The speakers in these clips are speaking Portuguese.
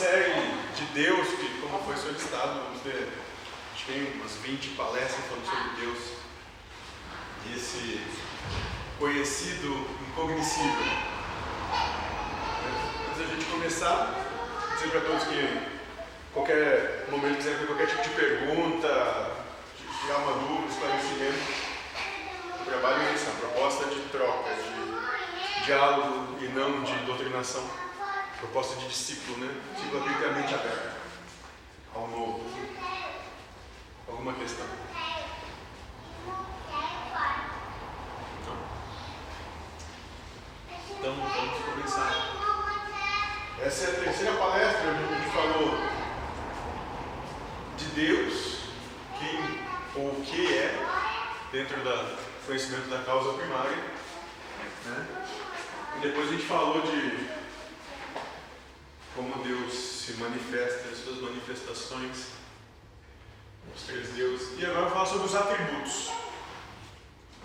série de Deus, que como foi solicitado, vamos ter, acho que tem umas 20 palestras falando sobre Deus. E esse conhecido incognoscível. Antes da gente começar, dizer para todos que qualquer momento quiser qualquer tipo de pergunta, tirar uma dúvida, esclarecimento, o trabalho é isso, a proposta de troca, de diálogo e não de doutrinação. Proposta de discípulo, né? Discípulo ter a mente aberta ao novo. Alguma questão? Então, vamos começar. Essa é a terceira palestra onde a gente falou de Deus, quem ou o que é, dentro do conhecimento da causa primária. Né? E depois a gente falou de como Deus se manifesta, as suas manifestações, os três deuses. E agora eu vou falar sobre os atributos.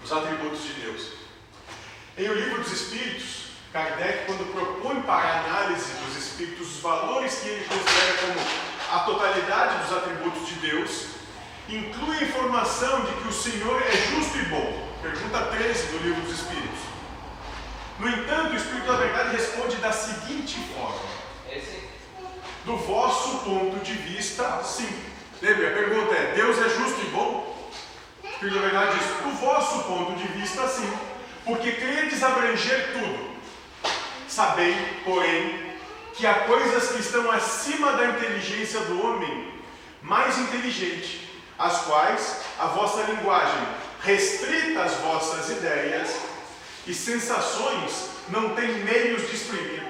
Os atributos de Deus. Em O Livro dos Espíritos, Kardec, quando propõe para a análise dos espíritos os valores que ele considera como a totalidade dos atributos de Deus, inclui a informação de que o Senhor é justo e bom. Pergunta 13 do Livro dos Espíritos. No entanto, o Espírito da Verdade responde da seguinte forma: do vosso ponto de vista, sim. Lembra? A pergunta é: Deus é justo e bom? O Espírito da Verdade diz: do vosso ponto de vista, sim. Porque credes abranger tudo. Sabei, porém, que há coisas que estão acima da inteligência do homem, mais inteligente, as quais a vossa linguagem, restrita às vossas ideias e sensações, não tem meios de exprimir.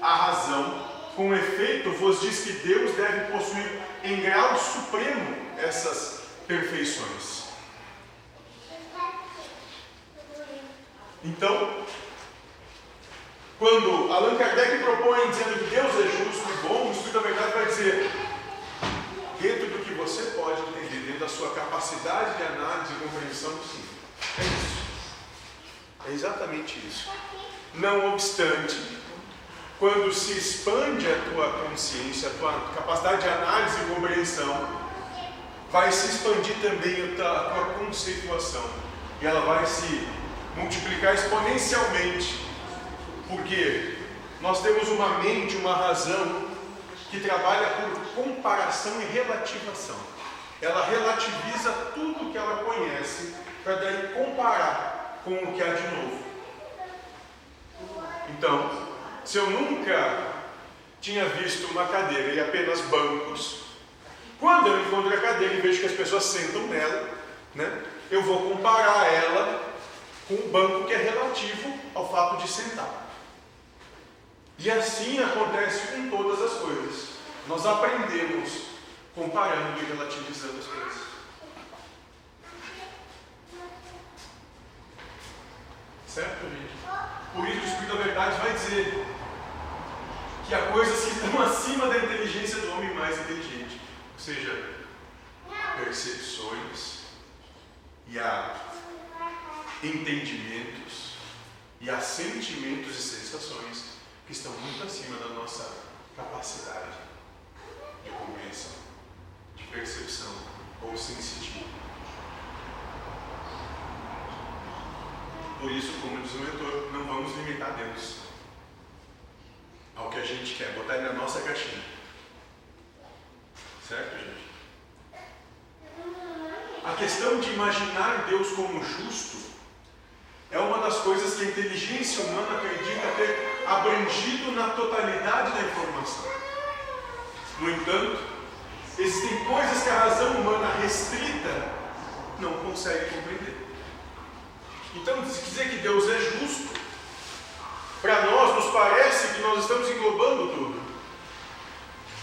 A razão com efeito, vos diz que Deus deve possuir em grau supremo essas perfeições. Então, quando Allan Kardec propõe dizendo que Deus é justo e bom, o Espírito da Verdade vai dizer, dentro do que você pode entender, dentro da sua capacidade de análise e compreensão, sim. É isso. É exatamente isso. Não obstante, quando se expande a tua consciência, a tua capacidade de análise e compreensão, vai se expandir também a tua, conceituação. E ela vai se multiplicar exponencialmente. Porque nós temos uma mente, uma razão que trabalha por comparação e relativação. Ela relativiza tudo que ela conhece para daí comparar com o que há de novo. Então, se eu nunca tinha visto uma cadeira e apenas bancos, quando eu encontro a cadeira e vejo que as pessoas sentam nela, né, eu vou comparar ela com o banco que é relativo ao fato de sentar. E assim acontece com todas as coisas. Nós aprendemos comparando e relativizando as coisas. Certo, gente? Por isso o Espírito da Verdade vai dizer que há coisas que estão acima da inteligência do homem mais inteligente. Ou seja, percepções e há entendimentos e há sentimentos e sensações que estão muito acima da nossa capacidade de compreensão, de percepção ou sensitiva. Por isso, como diz o mentor, não vamos limitar Deus ao que a gente quer, botar ele na nossa caixinha. Certo, gente? A questão de imaginar Deus como justo é uma das coisas que a inteligência humana acredita ter abrangido na totalidade da informação. No entanto, existem coisas que a razão humana restrita não consegue compreender. Então, se dizer que Deus é justo, para nós parece que nós estamos englobando tudo.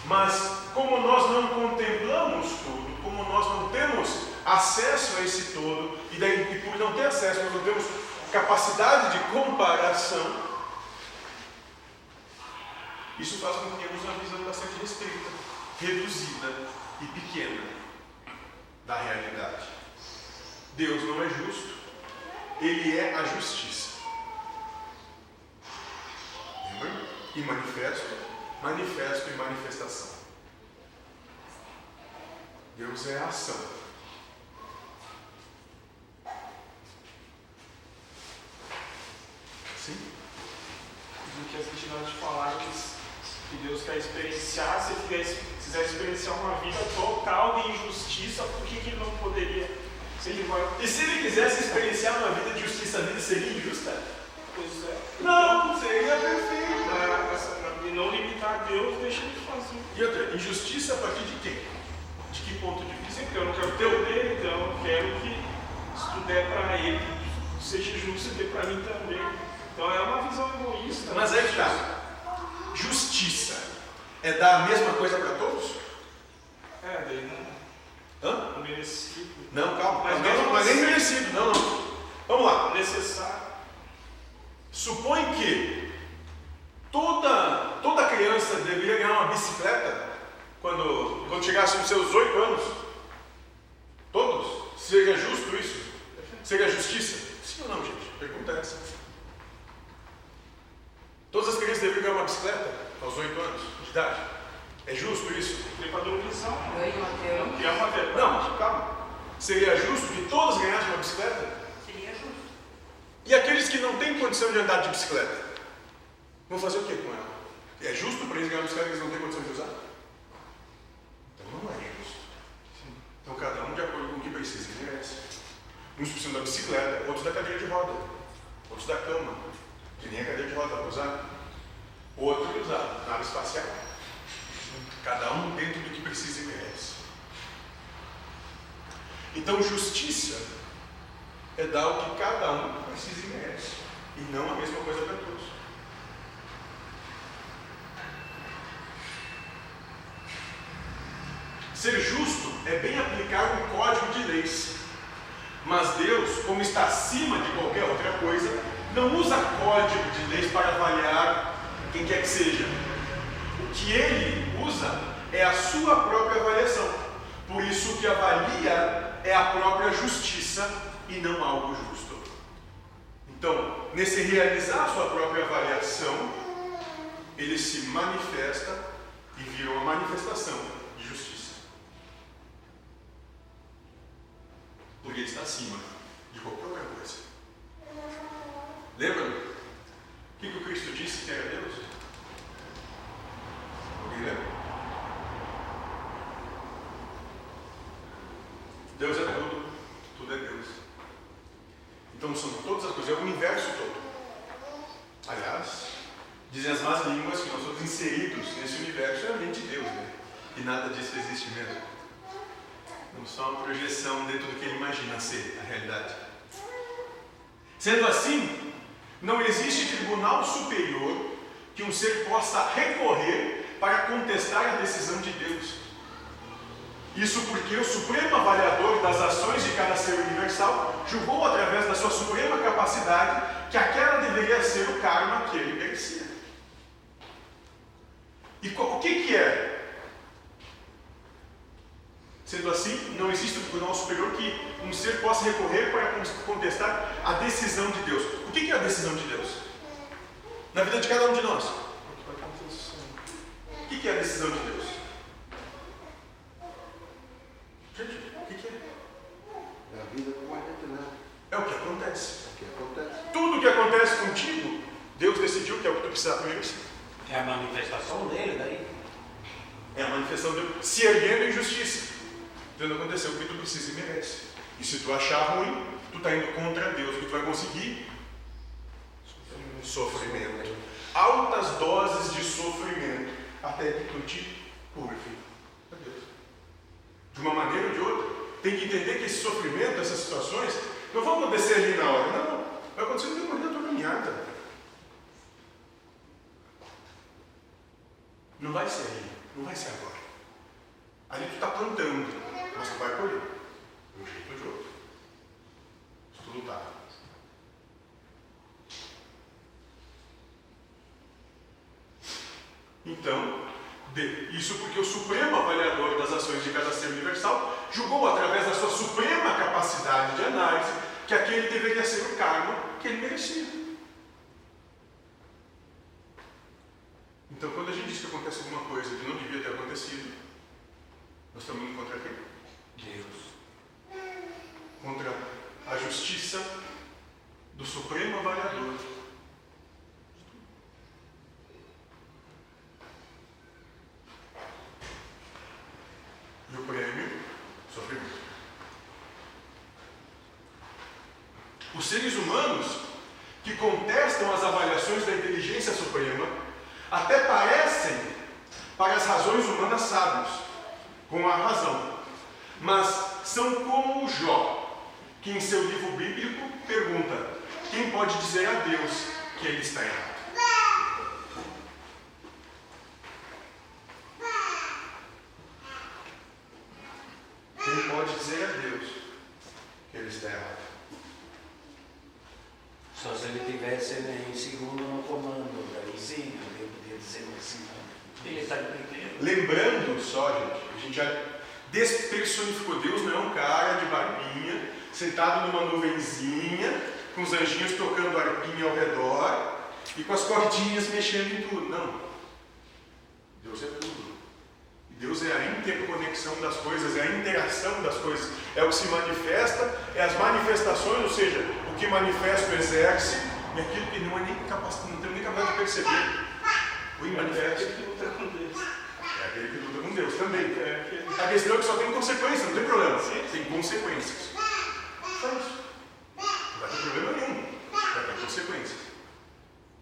Mas como nós não contemplamos tudo, como nós não temos acesso a esse todo, e, daí, e por não ter acesso, nós não temos capacidade de comparação, isso faz com que tenhamos uma visão bastante restrita, reduzida e pequena da realidade. Deus não é justo, Ele é a justiça. Lembra? E manifesto manifesto e manifestação. Deus é ação. Sim? Do que a gente não te falar que, Deus quer experienciar, se ele quiser experienciar uma vida total de injustiça, por que, que ele não poderia? Se ele vai... E se ele quisesse experienciar uma vida de justiça, a vida seria injusta? Pois é. Não, seria perfeito. E não limitar Deus, deixa ele fazer. E outra, injustiça a partir de quem? De que ponto de vista? Porque eu não quero teu dele, então eu quero que se tu der para ele, seja justo e dê para mim também. Então é uma visão egoísta. Mas é que tá. Justiça é dar a mesma coisa para todos? É, daí não. Hã? Não merecido. Não, calma. Mas, não, não, mas nem assim- merecido. Não, não. Vamos lá. Necessário. Supõe que toda, toda criança deveria ganhar uma bicicleta quando, quando chegasse nos seus oito anos. Todos? Seria justo isso? Seria justiça? Sim ou não, gente? Pergunta é essa. Todas as crianças deveriam ganhar uma bicicleta aos oito anos de idade. É justo isso? Tem padronização. Ganha uma Que é uma verdade. Não, calma. Seria justo que todas ganhassem uma bicicleta? Seria justo. E aqueles que não têm condição de andar de bicicleta? Vão fazer o que com ela? É justo para eles ganhar uma bicicleta que eles não têm condição de usar? Então não é justo. Então cada um de acordo com o que precisa e merece. Uns precisam da bicicleta, outros da cadeira de roda, outros da cama, que nem a cadeira de roda para usar. Outros da nave espacial. Cada um dentro do que precisa e merece. Então justiça é dar o que cada um precisa e merece. E não a mesma coisa para todos. Ser justo é bem aplicar leis. Mas Deus, como está acima de qualquer outra coisa, não usa código de leis para avaliar quem quer que seja. O que ele usa é a sua própria avaliação. Por isso, o que avalia é a própria justiça e não algo justo. Então, nesse realizar a sua própria avaliação, ele se manifesta e vira uma manifestação de justiça. Porque está acima de qualquer outra coisa. Lembra? O que, que o Cristo disse que era Deus? Alguém lembra? Deus é tudo, tudo é Deus. Então são todas as coisas, é o universo todo. Aliás, dizem as más línguas que nós somos inseridos nesse universo, é a mente de Deus, né? E nada disso existe mesmo. Não só uma projeção dentro do que ele imagina ser a realidade. Sendo assim, não existe tribunal superior que um ser possa recorrer para contestar a decisão de Deus. Isso porque o supremo avaliador das ações de cada ser universal julgou através da sua suprema capacidade que aquela deveria ser o karma que ele merecia. E o que, que é? Sendo assim, não existe um tribunal superior que um ser possa recorrer para contestar a decisão de Deus. O que, é a decisão de Deus? Na vida de cada um de nós. O que, é a decisão de Deus? Gente, o que, é? É a vida como leva. É o que acontece. É o que acontece. Tudo que acontece contigo, Deus decidiu que é o que tu precisa para isso. É a manifestação dele daí. É a manifestação de Deus se erguendo em justiça. Vendo acontecer o que tu precisa e merece. E se tu achar ruim, tu está indo contra Deus. O que tu vai conseguir? Sofrimento. Altas doses de sofrimento. Até que tu te Deus. De uma maneira ou de outra. Tem que entender que esse sofrimento, essas situações, não vão acontecer ali na hora. Não. Vai acontecer no decorrer da tua caminhada. Não vai ser ali. Não vai ser agora. Ali tu está plantando, mas tu vai colher. De um jeito ou de outro. Se tu lutar. Então, isso porque o supremo avaliador das ações de cada ser universal julgou através da sua suprema capacidade de análise que aquele deveria ser o karma que ele merecia. Então, quando a gente diz que acontece alguma coisa que não devia ter acontecido, nós estamos indo contra quem? Deus. Contra a justiça do Supremo Avaliador. E o prêmio? Sofrimento. Os seres humanos que contestam as avaliações da inteligência suprema até parecem, para as razões humanas, sábios, com a razão, mas são como o Jó, que em seu livro bíblico pergunta: quem pode dizer a Deus que ele está errado? Quem pode dizer a Deus que ele está errado? Só se ele tivesse em segundo no comando, daí sim, ele podia dizer assim. Ele está entendendo. Lembrando só, gente, a gente já despersonificou. Deus não é um cara de barbinha, sentado numa nuvenzinha, com os anjinhos tocando arpinha ao redor e com as cordinhas mexendo em tudo. Não. Deus é tudo. Deus é a interconexão das coisas, é a interação das coisas. É o que se manifesta, é as manifestações, ou seja, o que manifesta o exerce e aquilo que não é nem capaz, não tem nem capacidade de perceber. O manifesta. que luta com Deus. É aquele que luta com Deus também. É aquele- A questão é que só tem consequência, não tem problema. Sim. Tem consequências. Só isso. Não vai ter problema nenhum. Vai ter consequências.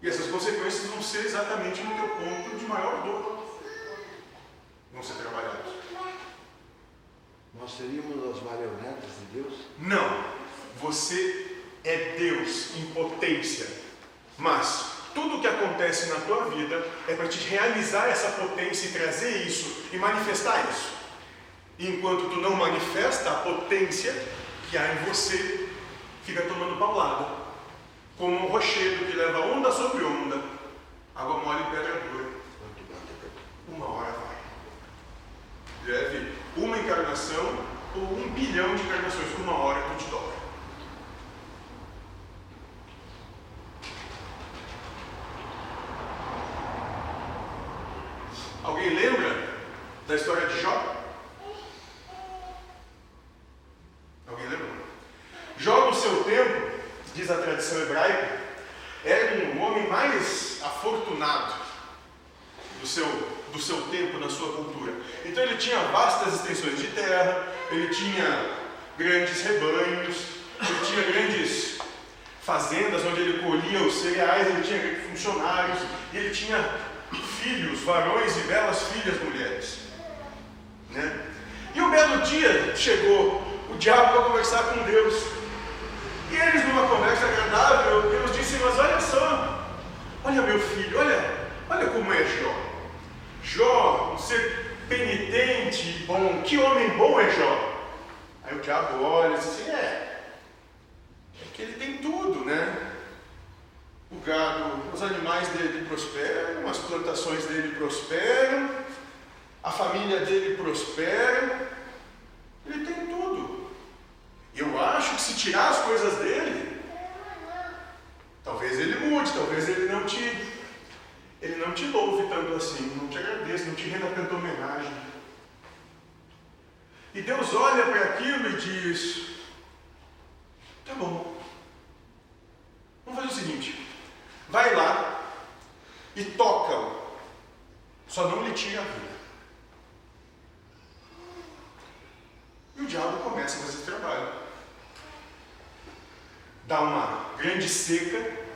E essas consequências vão ser exatamente no teu ponto de maior dor. Vão ser trabalhados. Nós seríamos as marionetas de Deus? Não. Você é Deus em potência. Mas tudo o que acontece na tua vida é para te realizar essa potência e trazer isso e manifestar isso. Enquanto tu não manifesta a potência que há em você, fica tomando paulada. Como um rochedo que leva onda sobre onda, água mole e pedra dura. Uma hora vai. Leve uma encarnação ou um bilhão de encarnações, uma hora tu te dobra. Alguém lembra da história de Jó? Alguém lembra? Jó, no seu tempo, diz a tradição hebraica, era um homem mais afortunado do seu, do seu tempo, na sua cultura. Então ele tinha vastas extensões de terra, ele tinha grandes rebanhos, ele tinha grandes fazendas onde ele colhia os cereais, ele tinha funcionários, ele tinha filhos, varões e belas filhas mulheres. Né? E um belo dia chegou o diabo para conversar com Deus. E eles, numa conversa agradável, Deus disse: Mas olha só, olha meu filho, olha, olha como é Jó. Jó, um ser penitente e bom, que homem bom é Jó. Aí o diabo olha e diz assim: É, é que ele tem tudo, né? O gado, os animais dele prosperam, as plantações dele prosperam, a família dele prospera, ele tem tudo. Eu acho que se tirar as coisas dele, talvez ele mude, talvez ele não te, ele não te louve tanto assim, não te agradeça, não te renda tanta homenagem. E Deus olha para aquilo e diz: Tá bom, vamos fazer o seguinte, vai lá e toca-o, só não lhe tira a vida. E o diabo começa a fazer trabalho. Dá uma grande seca,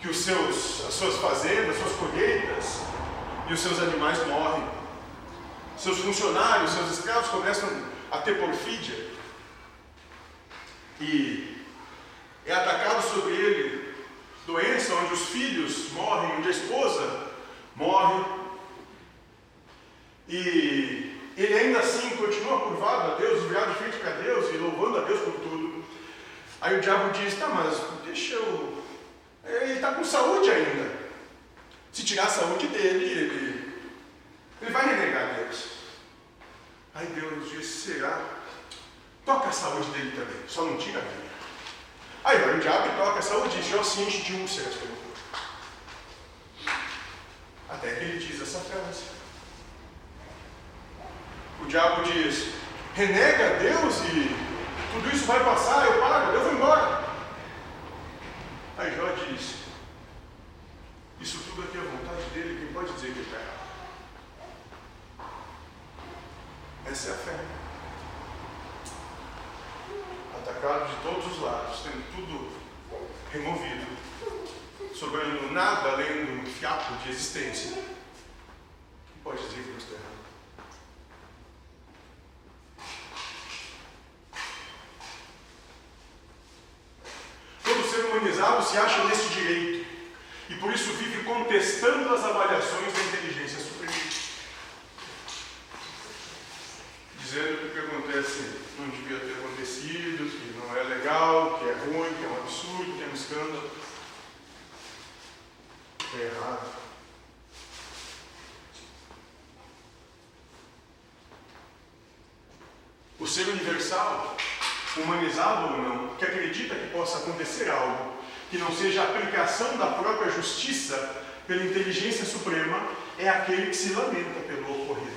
que os seus, as suas fazendas, as suas colheitas e os seus animais morrem. Seus funcionários, seus escravos começam a ter porfídia. E é atacado sobre ele doença onde os filhos morrem, onde a esposa morre. E ele ainda assim continua curvado a Deus, virado de frente para Deus e louvando a Deus por tudo. Aí o diabo diz: Tá, mas deixa eu. Ele está com saúde ainda. Se tirar a saúde dele, ele, ele vai renegar Deus. Aí Deus diz: Será? Toca a saúde dele também, só não tira a vida. Aí vai o diabo e toca a saúde e já se enche de úlceras pelo corpo. Até que ele diz essa frase. O diabo diz: renega Deus e tudo isso vai passar, eu pago, eu vou embora. Aí Jó diz: Isso tudo aqui é a vontade dele, quem pode dizer que ele está errado? Essa é a fé. Atacado de todos os lados, tendo tudo removido, sobrando nada além de um fiapo de existência. Quem pode dizer que Deus está errado? Se acha nesse direito e por isso vive contestando as avaliações da inteligência suprema. Dizendo que o que acontece não devia ter acontecido, que não é legal, que é ruim, que é um absurdo, que é um escândalo. É errado. O ser universal, humanizado ou não, que acredita que possa acontecer algo que não seja a aplicação da própria justiça pela inteligência suprema, é aquele que se lamenta pelo ocorrido.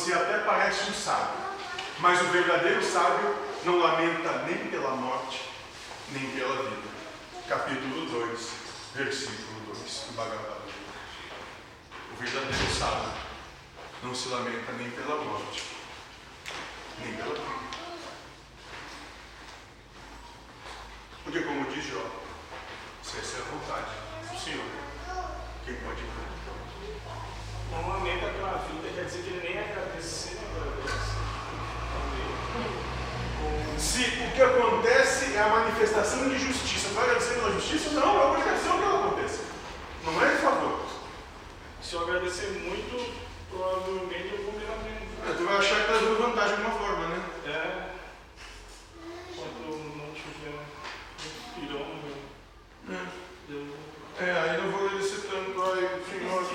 Você até parece um sábio, mas o verdadeiro sábio não lamenta nem pela morte, nem pela vida. Capítulo 2, versículo 2 do Bhagavad Gita. O verdadeiro sábio não se lamenta nem pela morte, nem pela vida. Porque, como diz Jó, se essa é a vontade do Senhor, quem pode ver? Não lamenta pela vida, quer dizer que ele nem agradeceu a Deus. Se o que acontece é a manifestação de justiça, tu vai agradecer pela justiça? Não, é obrigação que ela aconteça. Não é de favor. Se eu agradecer muito, provavelmente eu vou me lamentar. É, Tu vai achar que está dando vantagem de uma forma, né? É. Quando não tiver um pirão, eu- eu É, aí não vou agradecer tanto, ai, Senhor,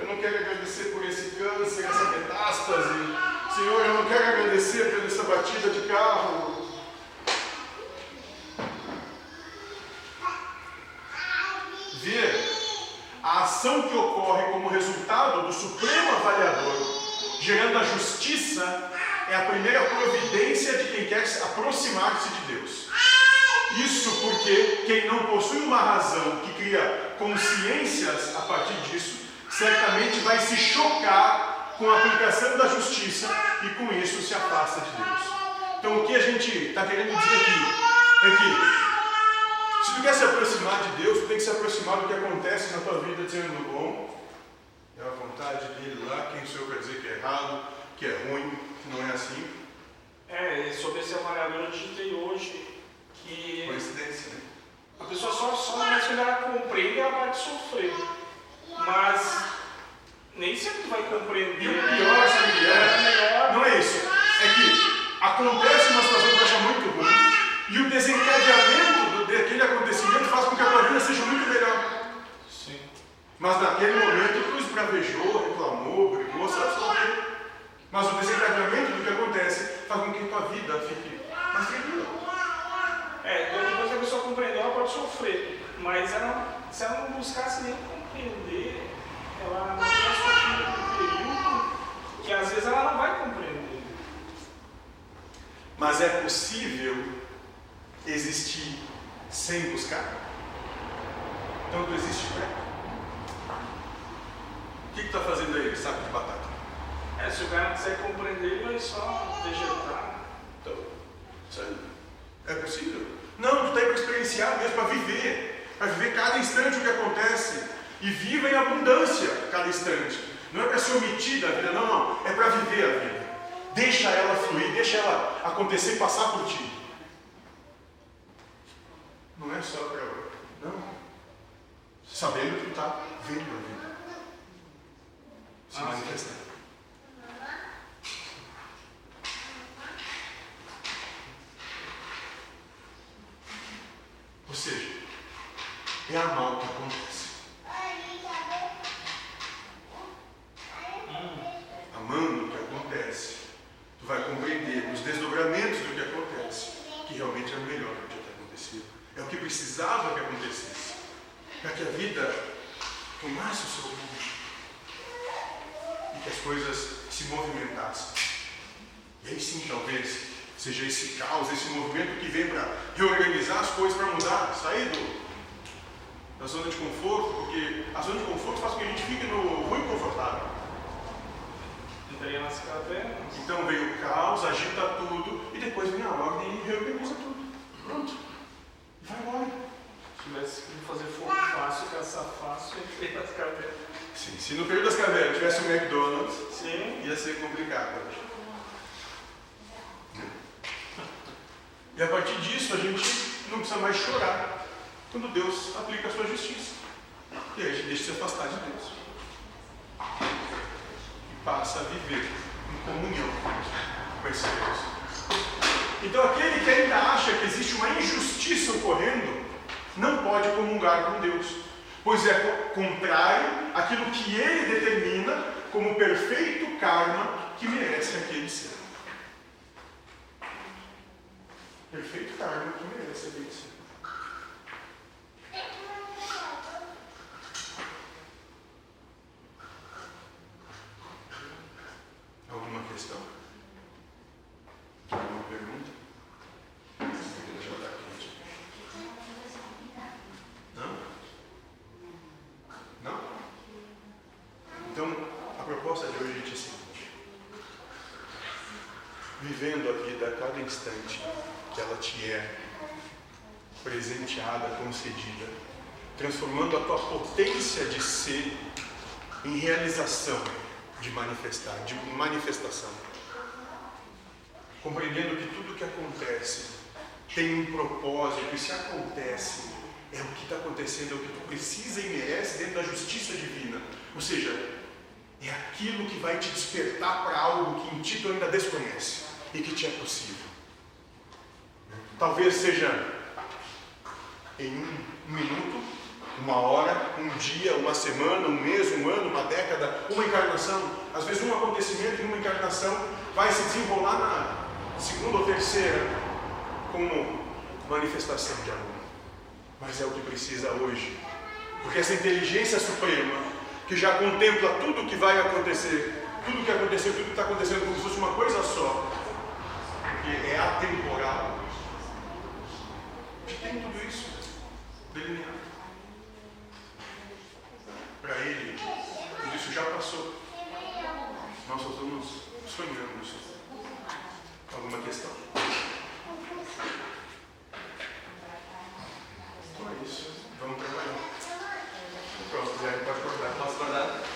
eu não quero agradecer por esse câncer, essa metástase. Senhor, eu não quero agradecer por essa batida de carro. Vê, a ação que ocorre como resultado do Supremo Avaliador, gerando a justiça, é a primeira providência de quem quer se aproximar-se de Deus. Isso porque quem não possui uma razão que cria consciências a partir disso, certamente vai se chocar com a aplicação da justiça e com isso se afasta de Deus. Então o que a gente está querendo dizer aqui é que se tu quer se aproximar de Deus, tu tem que se aproximar do que acontece na tua vida dizendo bom, é a vontade dele lá, quem sou eu para dizer que é errado, que é ruim, que não é assim. É, sobre esse avaliador eu digitei hoje que Coincidência, né? A pessoa só, só mas quando ela compreende, ela vai sofrer. Mas nem sempre tu vai compreender. E o pior, sabe é? Não é isso. É que acontece uma situação que tu acha muito ruim e o desencadeamento daquele acontecimento faz com que a tua vida seja muito melhor. Sim. Mas naquele momento tu esbravejou, reclamou, brigou, sabe só o quê? Mas o desencadeamento do que acontece faz com que a tua vida fique mais tranquila. É, então depois que a pessoa compreendeu, ela pode sofrer. Mas ela, se ela não buscasse nem compreender, ela não vai sofrer um período que às vezes ela não vai compreender. Mas é possível existir sem buscar? Então existe fé? O que está fazendo aí, saco de batata? É, se o cara não quiser compreender, ele vai só vegetar. Então, isso é possível? Não, tu está aí para experienciar mesmo, para viver, para viver cada instante o que acontece. E viva em abundância cada instante. Não é para se omitir da vida, não, não. É para viver a vida. Deixa ela fluir, deixa ela acontecer, passar por ti. Não é só para. Não. Sabendo que tu está vendo a vida. Se Ah, sim. manifestar. Ou seja, é amar o que acontece. Amando o que acontece, tu vai compreender os desdobramentos do que acontece, que realmente é o melhor que tinha acontecido. É o que precisava que acontecesse. Para que a vida tomasse o seu rumo. E que as coisas se movimentassem. E aí sim, talvez, seja esse caos, esse movimento que vem para reorganizar as coisas, para mudar, sair do, da zona de conforto, porque a zona de conforto faz com que a gente fique no ruim confortável. Nas cavernas. Então vem o caos, agita tudo, e depois vem a ordem e reorganiza tudo. Pronto. Vai embora. Se tivesse que fazer fogo fácil, caçar fácil, entrei nas cavernas. Sim, se no período das cavernas tivesse um McDonald's, Sim. ia ser complicado. E a partir disso a gente não precisa mais chorar quando Deus aplica a sua justiça. E aí a gente deixa de se afastar de Deus. E passa a viver em comunhão com esse Deus. Então aquele que ainda acha que existe uma injustiça ocorrendo, não pode comungar com Deus, pois é co- contrário àquilo que ele determina como perfeito karma que merece aquele ser. Perfeito karma que merece aquele ser. Alguma questão? Alguma pergunta? Deixa eu dar aqui. Não? Não? Então, a proposta de hoje é a seguinte: vivendo a vida a cada instante que ela te é presenteada, concedida, transformando a tua potência de ser em realização de manifestar, de manifestação. Compreendendo que tudo que acontece tem um propósito, e se acontece, é o que está acontecendo, é o que tu precisa e merece dentro da justiça divina. Ou seja, é aquilo que vai te despertar para algo que em ti tu ainda desconhece e que te é possível. Talvez seja em um minuto, uma hora, um dia, uma semana, um mês, um ano, uma década, uma encarnação. Às vezes um acontecimento em uma encarnação vai se desenrolar na segunda ou terceira como manifestação de amor. Mas é o que precisa hoje. Porque essa inteligência suprema, que já contempla tudo o que vai acontecer, tudo o que aconteceu, tudo que está acontecendo como se fosse uma coisa só, porque é atemporal, tem tudo isso delineado. Para ele, tudo isso já passou. Nós só estamos sonhando isso. Alguma questão? Então é isso. Vamos trabalhar. Pronto, Zé, pode acordar. Posso acordar?